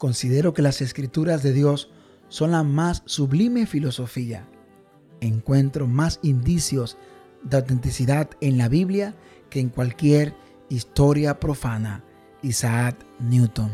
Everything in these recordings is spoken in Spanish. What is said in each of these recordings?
Considero que las escrituras de Dios son la más sublime filosofía. Encuentro más indicios de autenticidad en la Biblia que en cualquier historia profana. Isaac Newton.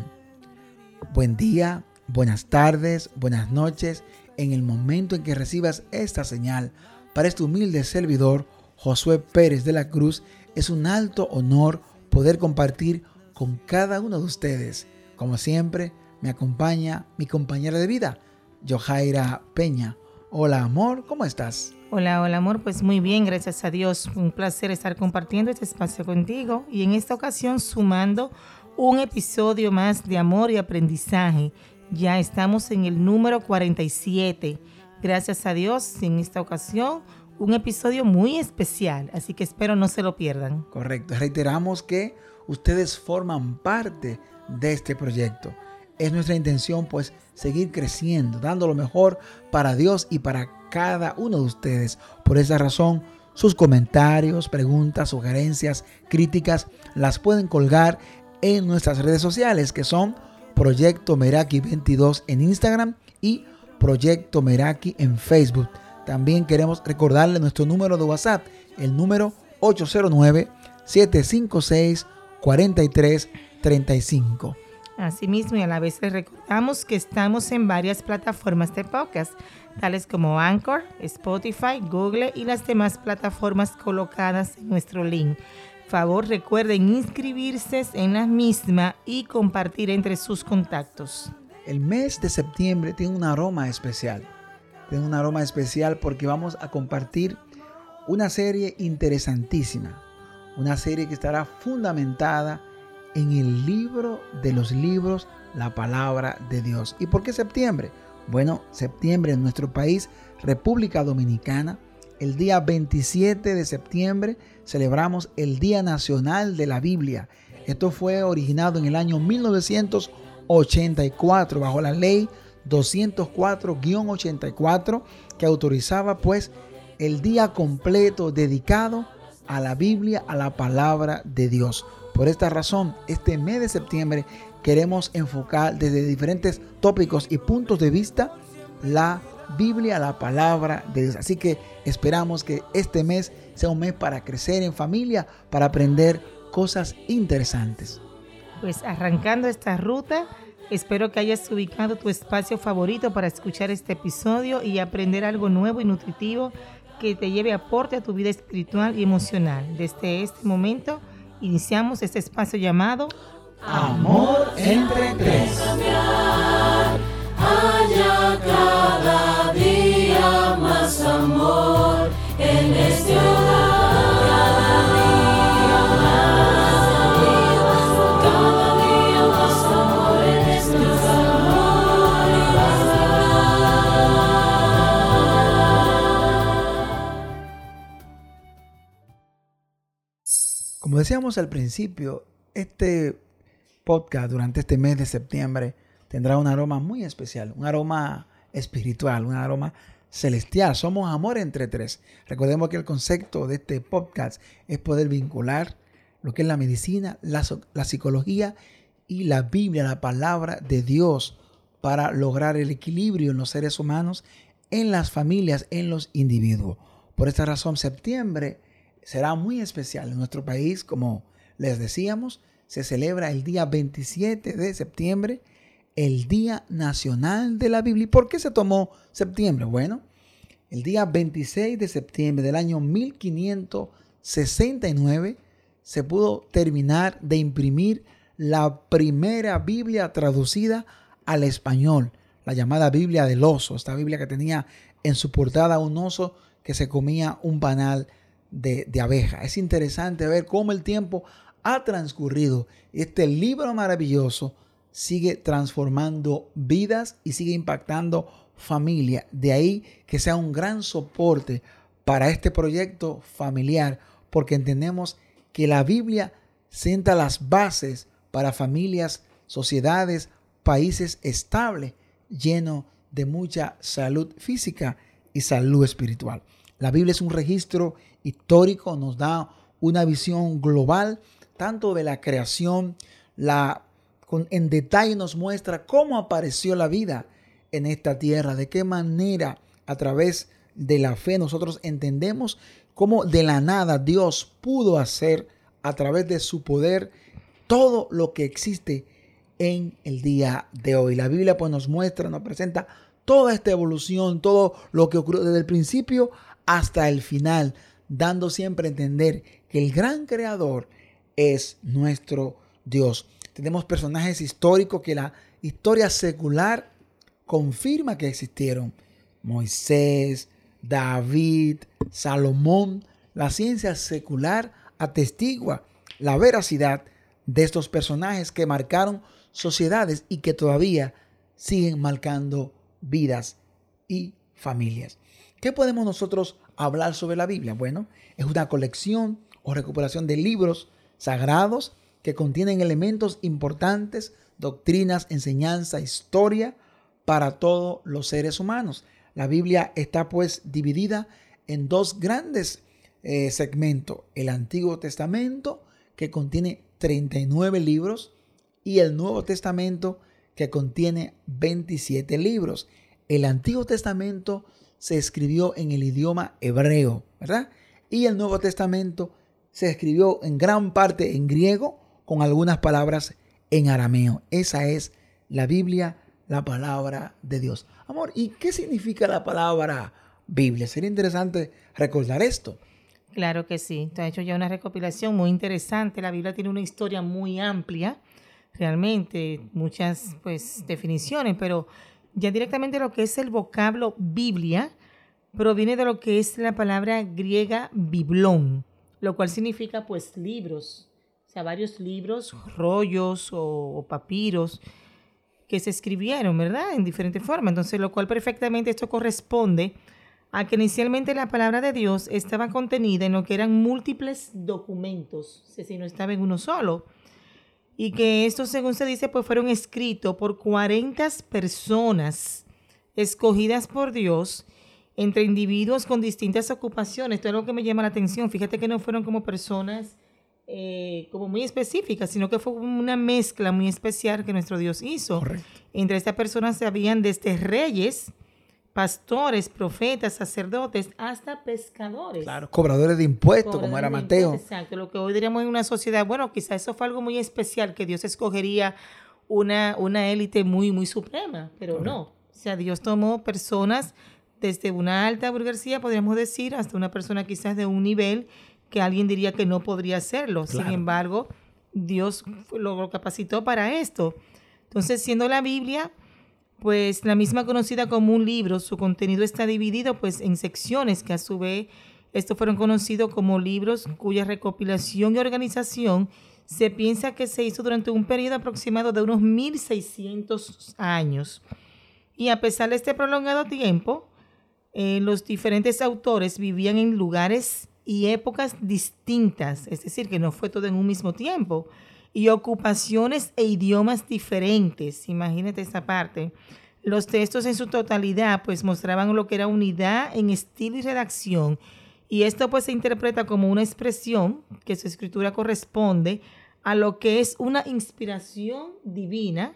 Buen día, buenas tardes, buenas noches en el momento en que recibas esta señal. Para este humilde servidor, Josué Pérez de la Cruz, es un alto honor poder compartir con cada uno de ustedes. Como siempre, me acompaña mi compañera de vida, Johaira Peña. Hola amor, ¿cómo estás? Hola, hola amor, pues muy bien, gracias a Dios. Un placer estar compartiendo este espacio contigo y en esta ocasión sumando un episodio más de amor y aprendizaje. Ya estamos en el número 47. Gracias a Dios, en esta ocasión un episodio muy especial, así que espero no se lo pierdan. Correcto, reiteramos que ustedes forman parte de este proyecto es nuestra intención pues seguir creciendo, dando lo mejor para Dios y para cada uno de ustedes. Por esa razón, sus comentarios, preguntas, sugerencias, críticas las pueden colgar en nuestras redes sociales que son Proyecto Meraki 22 en Instagram y Proyecto Meraki en Facebook. También queremos recordarle nuestro número de WhatsApp, el número 809 756 4335. Asimismo, y a la vez les recordamos que estamos en varias plataformas de podcast, tales como Anchor, Spotify, Google y las demás plataformas colocadas en nuestro link. Favor recuerden inscribirse en la misma y compartir entre sus contactos. El mes de septiembre tiene un aroma especial. Tiene un aroma especial porque vamos a compartir una serie interesantísima. Una serie que estará fundamentada en el libro de los libros la palabra de Dios. ¿Y por qué septiembre? Bueno, septiembre en nuestro país, República Dominicana, el día 27 de septiembre celebramos el Día Nacional de la Biblia. Esto fue originado en el año 1984 bajo la ley 204-84 que autorizaba pues el día completo dedicado a la Biblia, a la palabra de Dios. Por esta razón, este mes de septiembre queremos enfocar desde diferentes tópicos y puntos de vista la Biblia, la palabra de Dios. Así que esperamos que este mes sea un mes para crecer en familia, para aprender cosas interesantes. Pues arrancando esta ruta, espero que hayas ubicado tu espacio favorito para escuchar este episodio y aprender algo nuevo y nutritivo que te lleve aporte a tu vida espiritual y emocional. Desde este momento, iniciamos este espacio llamado Amor entre tres. Decíamos al principio, este podcast durante este mes de septiembre tendrá un aroma muy especial, un aroma espiritual, un aroma celestial. Somos amor entre tres. Recordemos que el concepto de este podcast es poder vincular lo que es la medicina, la, la psicología y la Biblia, la palabra de Dios, para lograr el equilibrio en los seres humanos, en las familias, en los individuos. Por esta razón, septiembre será muy especial en nuestro país, como les decíamos, se celebra el día 27 de septiembre, el Día Nacional de la Biblia. ¿Y por qué se tomó septiembre? Bueno, el día 26 de septiembre del año 1569 se pudo terminar de imprimir la primera Biblia traducida al español, la llamada Biblia del oso, esta Biblia que tenía en su portada un oso que se comía un panal de, abeja. Es interesante ver cómo el tiempo ha transcurrido. Este libro maravilloso sigue transformando vidas y sigue impactando familia. De ahí que sea un gran soporte para este proyecto familiar, porque entendemos que la Biblia sienta las bases para familias, sociedades, países estables, llenos de mucha salud física y salud espiritual. La Biblia es un registro histórico, nos da una visión global tanto de la creación, la en detalle nos muestra cómo apareció la vida en esta tierra, de qué manera a través de la fe nosotros entendemos cómo de la nada Dios pudo hacer a través de su poder todo lo que existe en el día de hoy. La Biblia pues nos muestra, nos presenta toda esta evolución, todo lo que ocurrió desde el principio hasta el final, dando siempre a entender que el gran creador es nuestro Dios. Tenemos personajes históricos que la historia secular confirma que existieron. Moisés, David, Salomón. La ciencia secular atestigua la veracidad de estos personajes que marcaron sociedades y que todavía siguen marcando vidas y familias. ¿Qué podemos nosotros hablar sobre la Biblia? Bueno, es una colección o recuperación de libros sagrados que contienen elementos importantes, doctrinas, enseñanza, historia para todos los seres humanos. La Biblia está pues dividida en dos grandes eh, segmentos. El Antiguo Testamento, que contiene 39 libros, y el Nuevo Testamento, que contiene 27 libros. El Antiguo Testamento se escribió en el idioma hebreo, ¿verdad? Y el Nuevo Testamento se escribió en gran parte en griego con algunas palabras en arameo. Esa es la Biblia, la palabra de Dios. Amor, ¿y qué significa la palabra Biblia? Sería interesante recordar esto. Claro que sí. Te ha hecho ya una recopilación muy interesante. La Biblia tiene una historia muy amplia, realmente, muchas pues definiciones, pero ya directamente lo que es el vocablo Biblia proviene de lo que es la palabra griega biblón, lo cual significa pues libros, o sea, varios libros, rollos o, papiros que se escribieron, ¿verdad? En diferentes formas. Entonces, lo cual perfectamente esto corresponde a que inicialmente la palabra de Dios estaba contenida en lo que eran múltiples documentos, si no estaba en uno solo, y que estos, según se dice, pues fueron escritos por 40 personas escogidas por Dios entre individuos con distintas ocupaciones. Esto es algo que me llama la atención. Fíjate que no fueron como personas eh, como muy específicas, sino que fue una mezcla muy especial que nuestro Dios hizo. Correcto. Entre estas personas se habían desde reyes, pastores, profetas, sacerdotes, hasta pescadores. Claro, cobradores de impuestos, como era Mateo. Exacto, lo que hoy diríamos en una sociedad, bueno, quizás eso fue algo muy especial, que Dios escogería una, una élite muy, muy suprema, pero no. O sea, Dios tomó personas desde una alta burguesía, podríamos decir, hasta una persona quizás de un nivel que alguien diría que no podría hacerlo. Sin embargo, Dios lo capacitó para esto. Entonces, siendo la Biblia, pues la misma conocida como un libro, su contenido está dividido pues en secciones que a su vez estos fueron conocidos como libros cuya recopilación y organización se piensa que se hizo durante un periodo aproximado de unos 1600 años. Y a pesar de este prolongado tiempo, eh, los diferentes autores vivían en lugares y épocas distintas, es decir, que no fue todo en un mismo tiempo, y ocupaciones e idiomas diferentes. Imagínate esa parte. Los textos en su totalidad pues mostraban lo que era unidad en estilo y redacción y esto pues se interpreta como una expresión que su escritura corresponde a lo que es una inspiración divina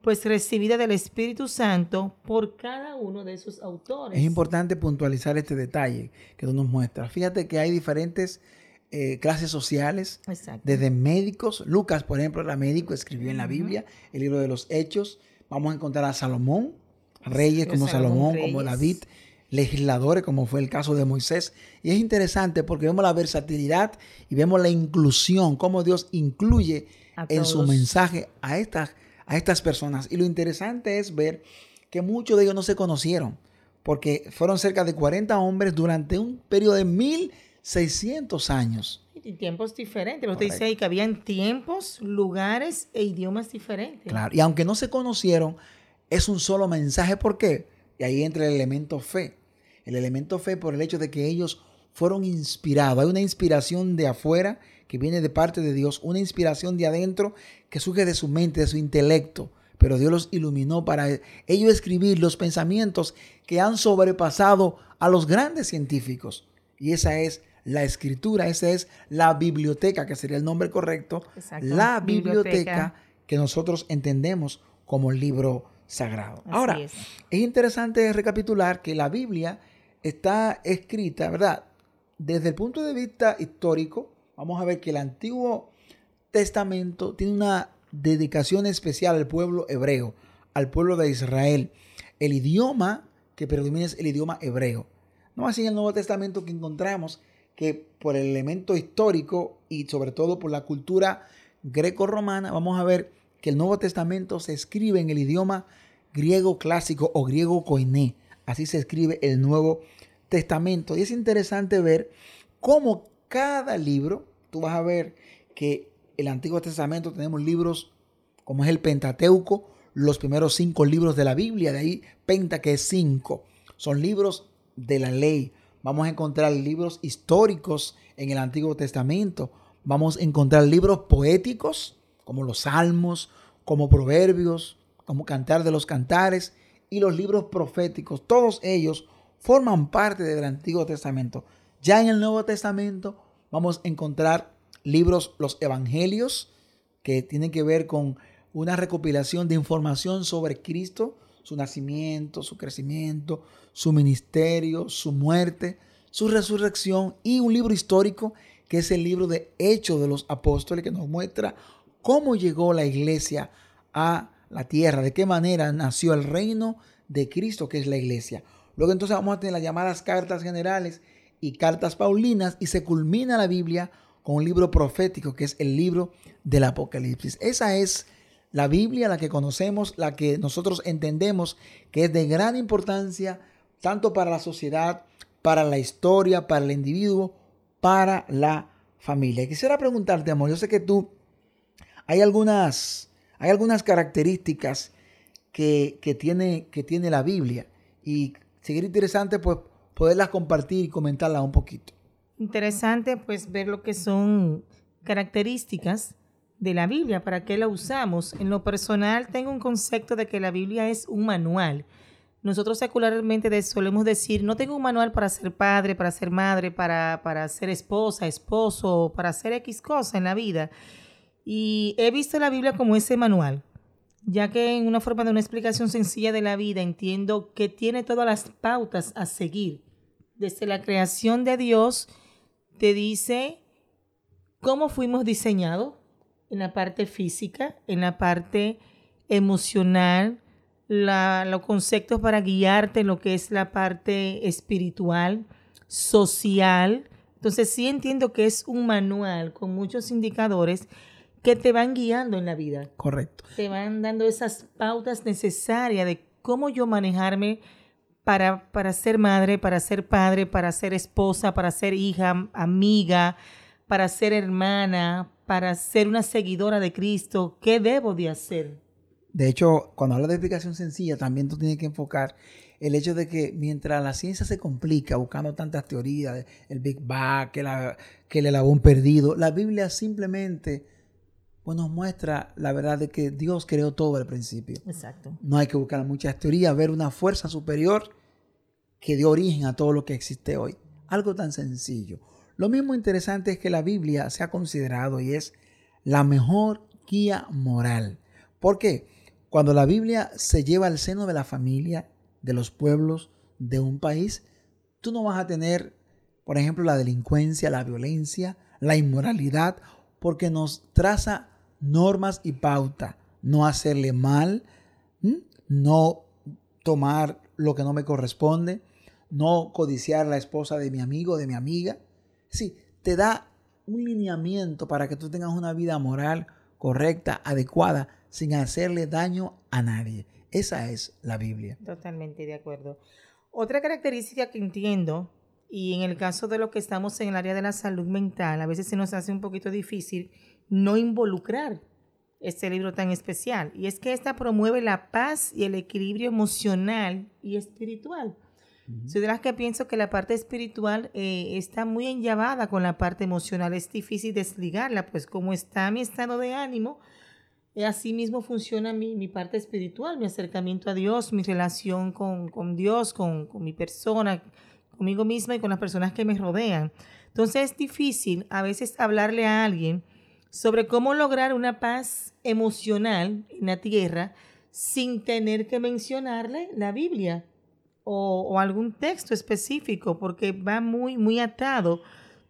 pues recibida del Espíritu Santo por cada uno de sus autores. Es importante puntualizar este detalle que tú nos muestras. Fíjate que hay diferentes eh, clases sociales, Exacto. desde médicos. Lucas, por ejemplo, era médico, escribió en la Biblia el libro de los Hechos. Vamos a encontrar a Salomón, reyes como Salomón, Salomón, como. David, legisladores, como fue el caso de Moisés. Y es interesante porque vemos la versatilidad y vemos la inclusión, cómo Dios incluye en su mensaje a estas, a estas personas. Y lo interesante es ver que muchos de ellos no se conocieron, porque fueron cerca de 40 hombres durante un periodo de 1600 años. Y tiempos diferentes. Pero usted dice ahí que habían tiempos, lugares e idiomas diferentes. Claro. Y aunque no se conocieron, es un solo mensaje. ¿Por qué? Y ahí entra el elemento fe. El elemento fe por el hecho de que ellos fueron inspirados. Hay una inspiración de afuera que viene de parte de Dios, una inspiración de adentro que surge de su mente, de su intelecto. Pero Dios los iluminó para ellos escribir los pensamientos que han sobrepasado a los grandes científicos. Y esa es la escritura, esa es la biblioteca, que sería el nombre correcto. Exacto, La biblioteca. biblioteca que nosotros entendemos como libro sagrado. Así Ahora, es. es interesante recapitular que la Biblia está escrita, ¿verdad? Desde el punto de vista histórico, vamos a ver que el Antiguo Testamento tiene una dedicación especial al pueblo hebreo, al pueblo de Israel. El idioma que predomina es el idioma hebreo. No así en el Nuevo Testamento que encontramos que por el elemento histórico y sobre todo por la cultura greco-romana, vamos a ver que el Nuevo Testamento se escribe en el idioma griego clásico o griego koiné. Así se escribe el Nuevo Testamento. Y es interesante ver cómo cada libro, tú vas a ver que el Antiguo Testamento tenemos libros como es el Pentateuco, los primeros cinco libros de la Biblia, de ahí Penta que es cinco. Son libros de la ley. Vamos a encontrar libros históricos en el Antiguo Testamento. Vamos a encontrar libros poéticos, como los Salmos, como Proverbios, como Cantar de los Cantares y los libros proféticos. Todos ellos forman parte del Antiguo Testamento. Ya en el Nuevo Testamento vamos a encontrar libros, los Evangelios, que tienen que ver con una recopilación de información sobre Cristo, su nacimiento, su crecimiento, su ministerio, su muerte, su resurrección y un libro histórico que es el libro de Hechos de los Apóstoles que nos muestra cómo llegó la iglesia a la tierra, de qué manera nació el reino de Cristo que es la iglesia. Luego entonces vamos a tener las llamadas cartas generales y cartas paulinas y se culmina la Biblia con un libro profético que es el libro del Apocalipsis. Esa es la Biblia, la que conocemos, la que nosotros entendemos que es de gran importancia tanto para la sociedad, para la historia, para el individuo, para la familia. Quisiera preguntarte, amor, yo sé que tú hay algunas, hay algunas características que, que tiene, que tiene la Biblia y sería interesante pues poderlas compartir y comentarlas un poquito. Interesante pues ver lo que son características de la Biblia, para qué la usamos. En lo personal tengo un concepto de que la Biblia es un manual. Nosotros secularmente solemos decir, no tengo un manual para ser padre, para ser madre, para, para ser esposa, esposo, para hacer X cosa en la vida. Y he visto la Biblia como ese manual, ya que en una forma de una explicación sencilla de la vida entiendo que tiene todas las pautas a seguir. Desde la creación de Dios te dice cómo fuimos diseñados en la parte física, en la parte emocional, la- los conceptos para guiarte en lo que es la parte espiritual, social. Entonces sí entiendo que es un manual con muchos indicadores que te van guiando en la vida Correcto. te van dando esas pautas necesarias de cómo yo manejarme para, para ser madre, para ser padre, para ser esposa, para ser hija, amiga, para ser hermana, para ser una seguidora de Cristo. ¿Qué debo de hacer? De hecho, cuando hablas de explicación sencilla, también tú tienes que enfocar el hecho de que mientras la ciencia se complica buscando tantas teorías, el Big Bang, que, la, que el eslabón perdido, la Biblia simplemente pues, nos muestra la verdad de que Dios creó todo al principio. Exacto. No hay que buscar muchas teorías, ver una fuerza superior que dio origen a todo lo que existe hoy. Algo tan sencillo. Lo mismo interesante es que la Biblia se ha considerado y es la mejor guía moral. ¿Por qué? Cuando la Biblia se lleva al seno de la familia, de los pueblos, de un país, tú no vas a tener, por ejemplo, la delincuencia, la violencia, la inmoralidad, porque nos traza normas y pauta. No hacerle mal, no tomar lo que no me corresponde, no codiciar la esposa de mi amigo, de mi amiga. Sí, te da un lineamiento para que tú tengas una vida moral correcta, adecuada, sin hacerle daño a nadie. Esa es la Biblia. Totalmente de acuerdo. Otra característica que entiendo, y en el caso de lo que estamos en el área de la salud mental, a veces se nos hace un poquito difícil no involucrar este libro tan especial, y es que esta promueve la paz y el equilibrio emocional y espiritual. Soy de las que pienso que la parte espiritual eh, está muy enllavada con la parte emocional. Es difícil desligarla, pues como está mi estado de ánimo, eh, así mismo funciona mi, mi parte espiritual, mi acercamiento a Dios, mi relación con, con Dios, con, con mi persona, conmigo misma y con las personas que me rodean. Entonces es difícil a veces hablarle a alguien sobre cómo lograr una paz emocional en la tierra sin tener que mencionarle la Biblia o, algún texto específico, porque va muy, muy atado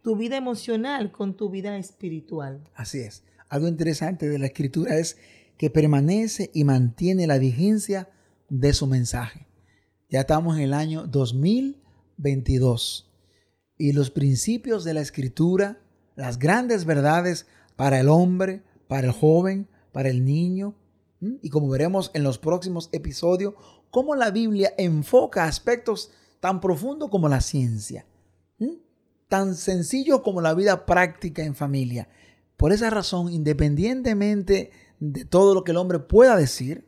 tu vida emocional con tu vida espiritual. Así es. Algo interesante de la escritura es que permanece y mantiene la vigencia de su mensaje. Ya estamos en el año 2022 y los principios de la escritura, las grandes verdades para el hombre, para el joven, para el niño, y como veremos en los próximos episodios, cómo la Biblia enfoca aspectos tan profundos como la ciencia, ¿m? tan sencillos como la vida práctica en familia. Por esa razón, independientemente de todo lo que el hombre pueda decir,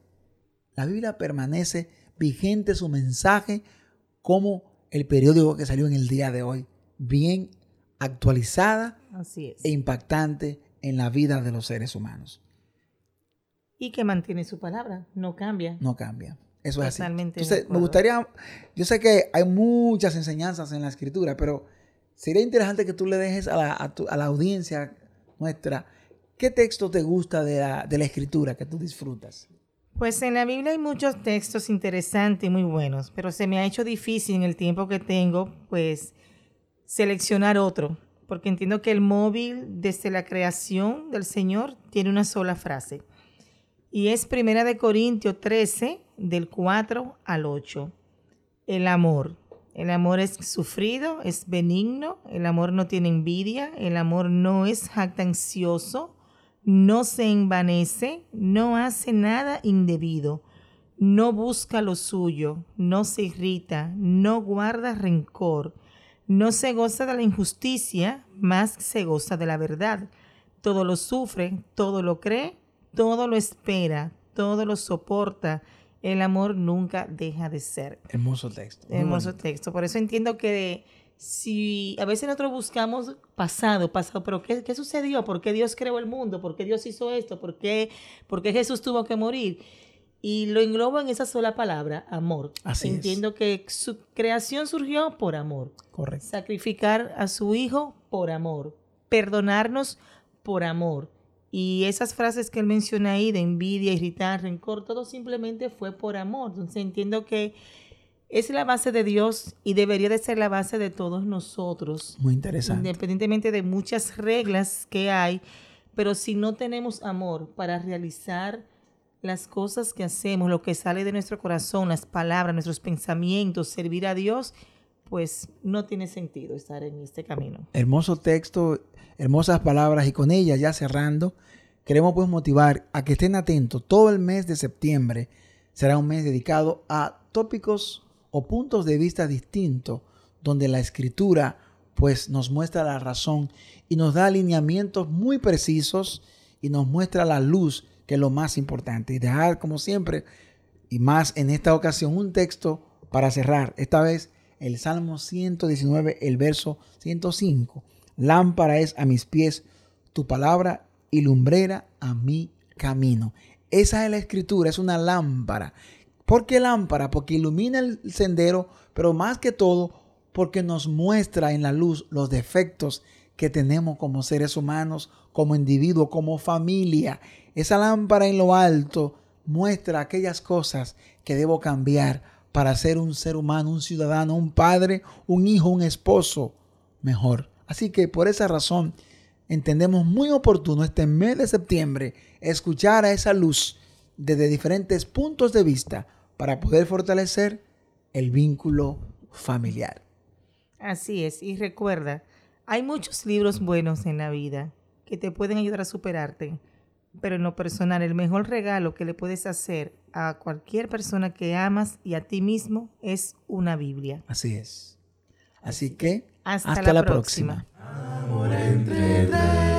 la Biblia permanece vigente su mensaje como el periódico que salió en el día de hoy, bien actualizada Así es. e impactante en la vida de los seres humanos. Y que mantiene su palabra, no cambia. No cambia. Eso es así. Totalmente de Entonces, me gustaría, yo sé que hay muchas enseñanzas en la escritura, pero sería interesante que tú le dejes a la, a tu- a la audiencia nuestra, ¿qué texto te gusta de la, de la escritura que tú disfrutas? Pues en la Biblia hay muchos textos interesantes y muy buenos, pero se me ha hecho difícil en el tiempo que tengo, pues, seleccionar otro, porque entiendo que el móvil desde la creación del Señor tiene una sola frase. Y es Primera de Corintios 13, del 4 al 8. El amor. El amor es sufrido, es benigno, el amor no tiene envidia, el amor no es jactancioso, no se envanece, no hace nada indebido, no busca lo suyo, no se irrita, no guarda rencor, no se goza de la injusticia, más se goza de la verdad. Todo lo sufre, todo lo cree, todo lo espera, todo lo soporta. El amor nunca deja de ser. Hermoso texto. Hermoso bonito. texto. Por eso entiendo que si a veces nosotros buscamos pasado, pasado, pero ¿qué, qué sucedió? ¿Por qué Dios creó el mundo? ¿Por qué Dios hizo esto? ¿Por qué, por qué Jesús tuvo que morir? Y lo englobo en esa sola palabra, amor. Así es. Entiendo que su creación surgió por amor. Correcto. Sacrificar a su hijo por amor. Perdonarnos por amor. Y esas frases que él menciona ahí de envidia, irritar, rencor, todo simplemente fue por amor. Entonces entiendo que es la base de Dios y debería de ser la base de todos nosotros, Muy interesante. independientemente de muchas reglas que hay, pero si no tenemos amor para realizar las cosas que hacemos, lo que sale de nuestro corazón, las palabras, nuestros pensamientos, servir a Dios, pues no tiene sentido estar en este camino. Hermoso texto, hermosas palabras y con ellas ya cerrando, queremos pues motivar a que estén atentos. Todo el mes de septiembre será un mes dedicado a tópicos o puntos de vista distintos donde la escritura pues nos muestra la razón y nos da alineamientos muy precisos y nos muestra la luz que es lo más importante. Y dejar como siempre y más en esta ocasión un texto para cerrar. Esta vez el Salmo 119, el verso 105. Lámpara es a mis pies tu palabra y lumbrera a mi camino. Esa es la escritura, es una lámpara. ¿Por qué lámpara? Porque ilumina el sendero, pero más que todo porque nos muestra en la luz los defectos que tenemos como seres humanos, como individuos, como familia. Esa lámpara en lo alto muestra aquellas cosas que debo cambiar para ser un ser humano, un ciudadano, un padre, un hijo, un esposo mejor. Así que por esa razón entendemos muy oportuno este mes de septiembre escuchar a esa luz desde diferentes puntos de vista para poder fortalecer el vínculo familiar. Así es, y recuerda, hay muchos libros buenos en la vida que te pueden ayudar a superarte, pero en lo personal el mejor regalo que le puedes hacer a cualquier persona que amas y a ti mismo es una Biblia. Así es. Así que Hasta hasta, la la próxima. próxima. Amor entre tres.